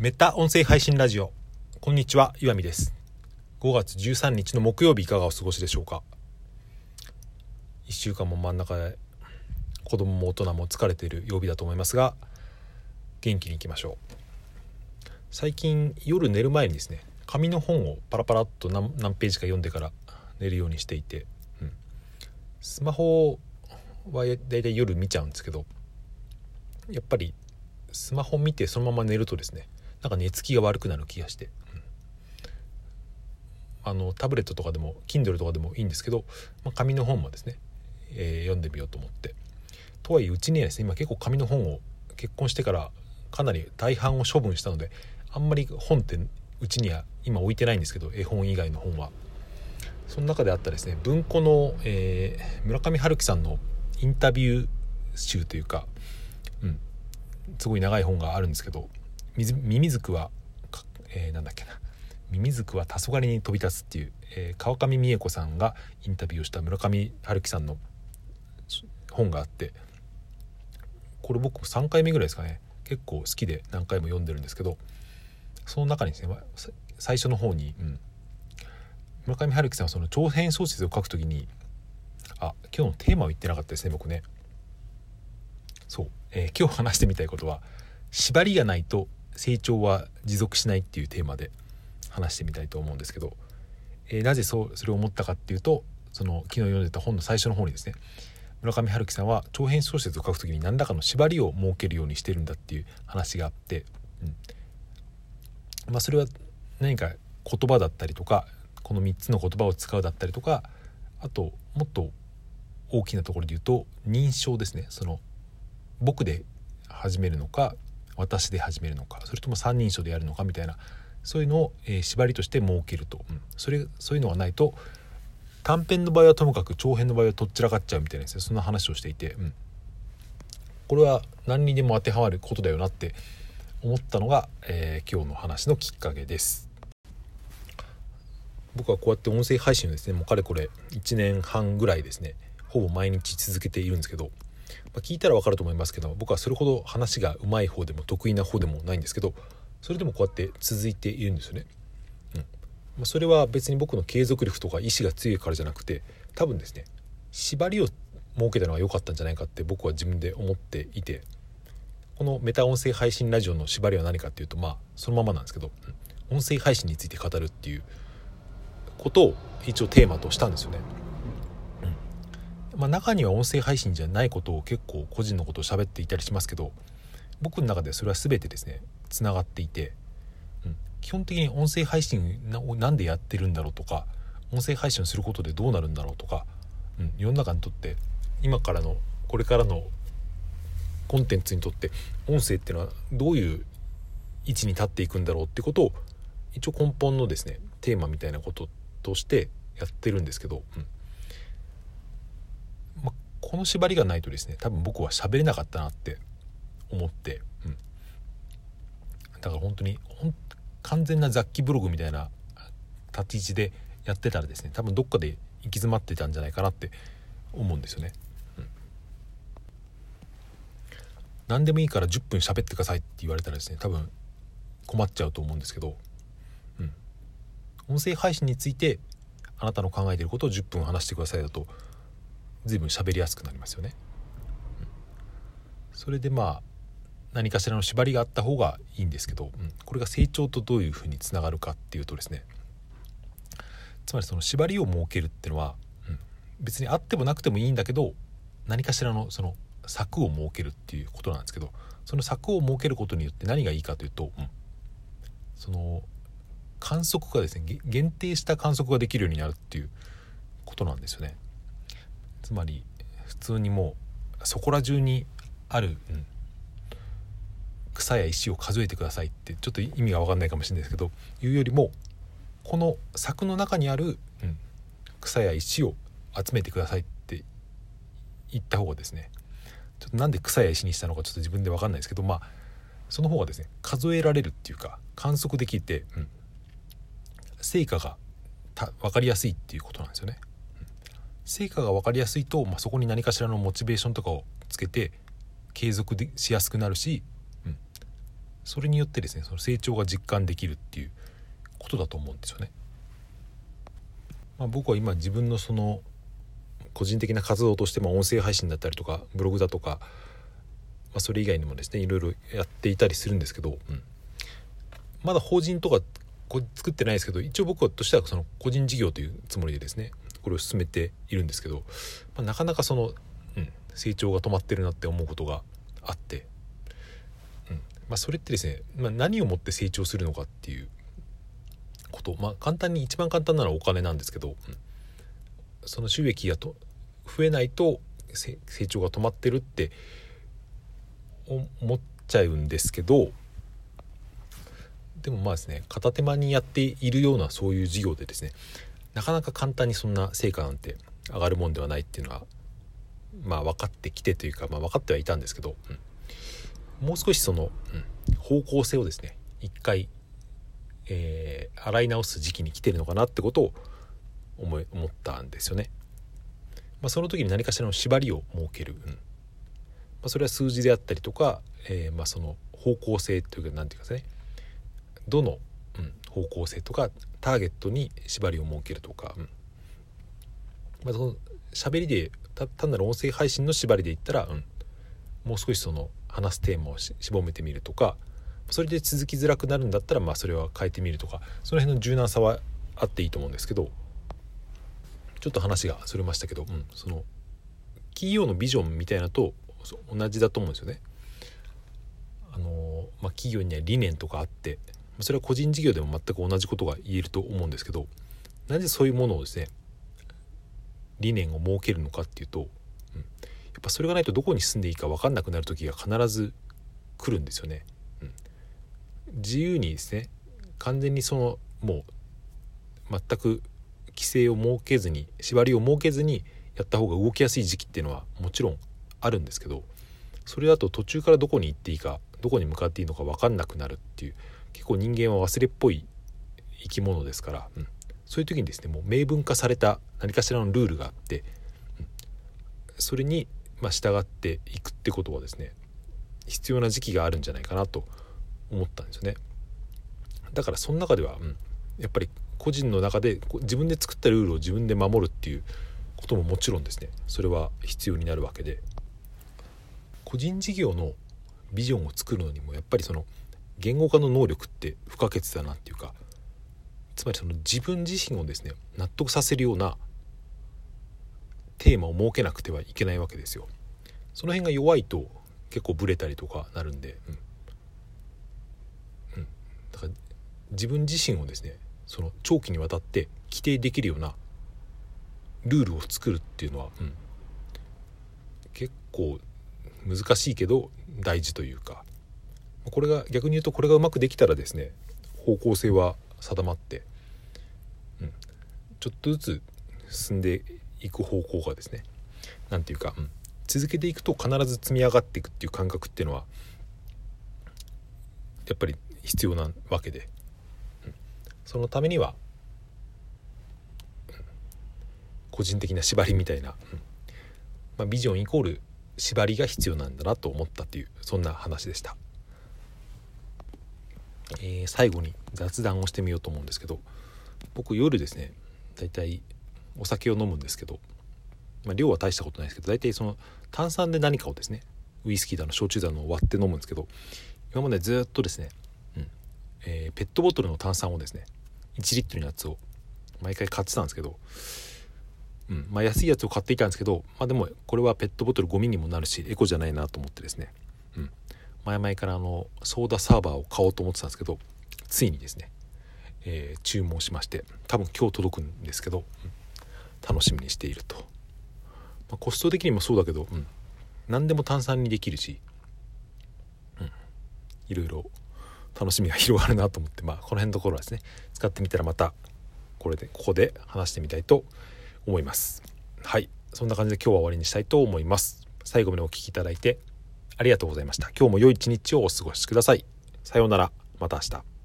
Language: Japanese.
メタ音声配信ラジオ。こんにちは岩見です。5月13日の木曜日いかがお過ごしでしょうか？1週間も真ん中で子供も大人も疲れている曜日だと思いますが元気にいきましょう。最近夜寝る前にですね紙の本をパラパラっと何何ページか読んでから寝るようにしていて、うん、スマホはだいたい夜見ちゃうんですけどやっぱりスマホ見てそのまま寝るとですねなんか寝つきが悪くなる気がして、うん、あのタブレットとかでも Kindle とかでもいいんですけど、まあ、紙の本もですね、えー、読んでみようと思って。とはいえうちにはですね今結構紙の本を結婚してからかなり大半を処分したのであんまり本ってうちには今置いてないんですけど絵本以外の本は。その中であったですね文庫の、えー、村上春樹さんのインタビュー集というか、うん、すごい長い本があるんですけどミミズクは、えー、なんだっけな。ミミズクは黄昏に飛び立つっていう、えー、川上美恵子さんがインタビューをした村上春樹さんの本があってこれ僕3回目ぐらいですかね。結構好きで何回も読んでるんですけどその中にですね最初の方に、うん、村上春樹さんはその長編小説を書くときにあ今日のテーマを言ってなかったですね僕ね。そう、えー、今日話してみたいことは縛りがないと成長は持続しないっていうテーマで話してみたいと思うんですけど、えー、なぜそうそれを思ったかっていうとその昨日読んでた本の最初の方にですね村上春樹さんは長編小説を書くときに何らかの縛りを設けるようにしてるんだっていう話があって、うん。まあ、それは何か言葉だったりとかこの3つの言葉を使うだったりとかあともっと大きなところで言うと認証ですね。その僕で始めるのか私で始めるのかそれとも三人称でやるのかみたいなそういうのを、えー、縛りとして設けると、うん、それそういうのがないと短編の場合はともかく長編の場合はとっちらかっちゃうみたいなです。ねそんな話をしていて、うん、これは何にでも当てはまることだよなって思ったのが、えー、今日の話のきっかけです。僕はこうやって音声配信をですねもうかれこれ1年半ぐらいですねほぼ毎日続けているんですけどまあ、聞いたら分かると思いますけど僕はそれほど話がうまい方でも得意な方でもないんですけどそれでもこうやって続いているんですよね。うんまあ、それは別に僕の継続力とか意志が強いからじゃなくて多分ですね縛りを設けたのが良かったんじゃないかって僕は自分で思っていてこのメタ音声配信ラジオの縛りは何かっていうとまあそのままなんですけど、うん、音声配信について語るっていうことを一応テーマとしたんですよね。まあ、中には音声配信じゃないことを結構個人のことを喋っていたりしますけど僕の中でそれは全てですねつながっていて、うん、基本的に音声配信を何でやってるんだろうとか音声配信をすることでどうなるんだろうとか、うん、世の中にとって今からのこれからのコンテンツにとって音声っていうのはどういう位置に立っていくんだろうってことを一応根本のですねテーマみたいなこととしてやってるんですけど、うん。この縛りがないとですね多分僕は喋れなかったなって思って、うん、だから本当にほん完全な雑記ブログみたいな立ち位置でやってたらですね多分どっかで行き詰まってたんじゃないかなって思うんですよね。うん、何でもいいから10分喋ってくださいって言われたらですね多分困っちゃうと思うんですけど、うん、音声配信についてあなたの考えていることを10分話してくださいだと随分喋りやすくなりますよね。それでまあ何かしらの縛りがあった方がいいんですけど、うん、これが成長とどういうふうにつながるかっていうとですね。つまりその縛りを設けるっていうのは、うん、別にあってもなくてもいいんだけど何かしらのその柵を設けるっていうことなんですけどその柵を設けることによって何がいいかというと、うん、その観測がですね限定した観測ができるようになるっていうことなんですよね。つまり普通にもうそこら中にある、うん、草や石を数えてくださいってちょっと意味が分かんないかもしれないですけどいうよりもこの柵の中にある、うん、草や石を集めてくださいって言った方がですねちょっとなんで草や石にしたのかちょっと自分で分かんないですけどまあその方がですね数えられるっていうか観測できて、うん、成果が分かりやすいっていうことなんですよね。成果が分かりやすいと、まあ、そこに何かしらのモチベーションとかをつけて継続でしやすくなるし、うん、それによってですねその成長が実感できるっていうことだと思うんですよね。まあ、僕は今自分のその個人的な活動としても音声配信だったりとかブログだとか、まあ、それ以外にもですねいろいろやっていたりするんですけど、うん、まだ法人とかこ作ってないですけど一応僕はとしてはその個人事業というつもりでですねこれを進めているんですけど、まあ、なかなかその、うん、成長が止まってるなって思うことがあって、うんまあ、それってですね、まあ、何をもって成長するのかっていうことまあ簡単に一番簡単なのはお金なんですけど、うん、その収益がと増えないと成長が止まってるって思っちゃうんですけどでもまあですね片手間にやっているようなそういう事業でですねなかなか簡単にそんな成果なんて上がるもんではないっていうのはまあ分かってきてというか、まあ、分かってはいたんですけど、うん、もう少しその、うん、方向性をですね一回、えー、洗い直す時期に来てるのかなってことを思い思ったんですよね。まあ、その時に何かしらの縛りを設ける、うん。まあ、それは数字であったりとか、えー、まあその方向性というか何て言うかですねどの、方向性とかターゲットに縛りを設けるとか、うん。まあ、その喋りで単なる音声配信の縛りで言ったら、うん、もう少しその話すテーマを絞めてみるとかそれで続きづらくなるんだったら、まあ、それは変えてみるとかその辺の柔軟さはあっていいと思うんですけどちょっと話がそれましたけど、うん、その企業のビジョンみたいなと同じだと思うんですよね。あのまあ、企業には理念とかあってそれは個人事業でも全く同じことが言えると思うんですけどなぜそういうものをですね理念を設けるのかっていうと、うん、やっぱそれがないとどこに住んでいいか分かんなくなる時が必ず来るんですよね。うん、自由にですね完全にそのもう全く規制を設けずに縛りを設けずにやった方が動きやすい時期っていうのはもちろんあるんですけどそれだと途中からどこに行っていいかどこに向かっていいのか分かんなくなるっていう結構人間は忘れっぽい生き物ですから、うん、そういう時にですねもう明文化された何かしらのルールがあって、うん、それにま従っていくってことはですね必要な時期があるんじゃないかなと思ったんですよね。だからその中では、うん、やっぱり個人の中で自分で作ったルールを自分で守るっていうことももちろんですねそれは必要になるわけで。個人事業のビジョンを作るのにもやっぱりその言語化の能力って不可欠だなっていうかつまりその自分自身をですね納得させるようなテーマを設けなくてはいけないわけですよ。その辺が弱いと結構ブレたりとかなるんで、うん。うん、だから自分自身をですねその長期にわたって規定できるようなルールを作るっていうのは、うん、結構難しいけど大事というか。これが逆に言うとこれがうまくできたらですね方向性は定まって、うん、ちょっとずつ進んでいく方向がですね何て言うか、うん、続けていくと必ず積み上がっていくっていう感覚っていうのはやっぱり必要なわけで、うん、そのためには、うん、個人的な縛りみたいな、うん。まあ、ビジョンイコール縛りが必要なんだなと思ったっていうそんな話でした。えー、最後に雑談をしてみようと思うんですけど僕夜ですねだいたいお酒を飲むんですけど、まあ、量は大したことないですけど大体その炭酸で何かをですねウイスキーだの焼酎だのを割って飲むんですけど今までずっとですね、うんえー、ペットボトルの炭酸をですね1リットルのやつを毎回買ってたんですけど、うんまあ、安いやつを買っていたんですけど、まあ、でもこれはペットボトルゴミにもなるしエコじゃないなと思ってですねうん前々からあのソーダサーバーを買おうと思ってたんですけどついにですね、えー、注文しまして多分今日届くんですけど、楽しみにしていると、まあ、コスト的にもそうだけど、うん、何でも炭酸にできるし、うん、いろいろ楽しみが広がるなと思ってまあこの辺のところはですね使ってみたらまたこれでここで話してみたいと思います。はいそんな感じで今日は終わりにしたいと思います。最後までお聴きいただいてありがとうございました。今日も良い一日をお過ごしください。さようなら。また明日。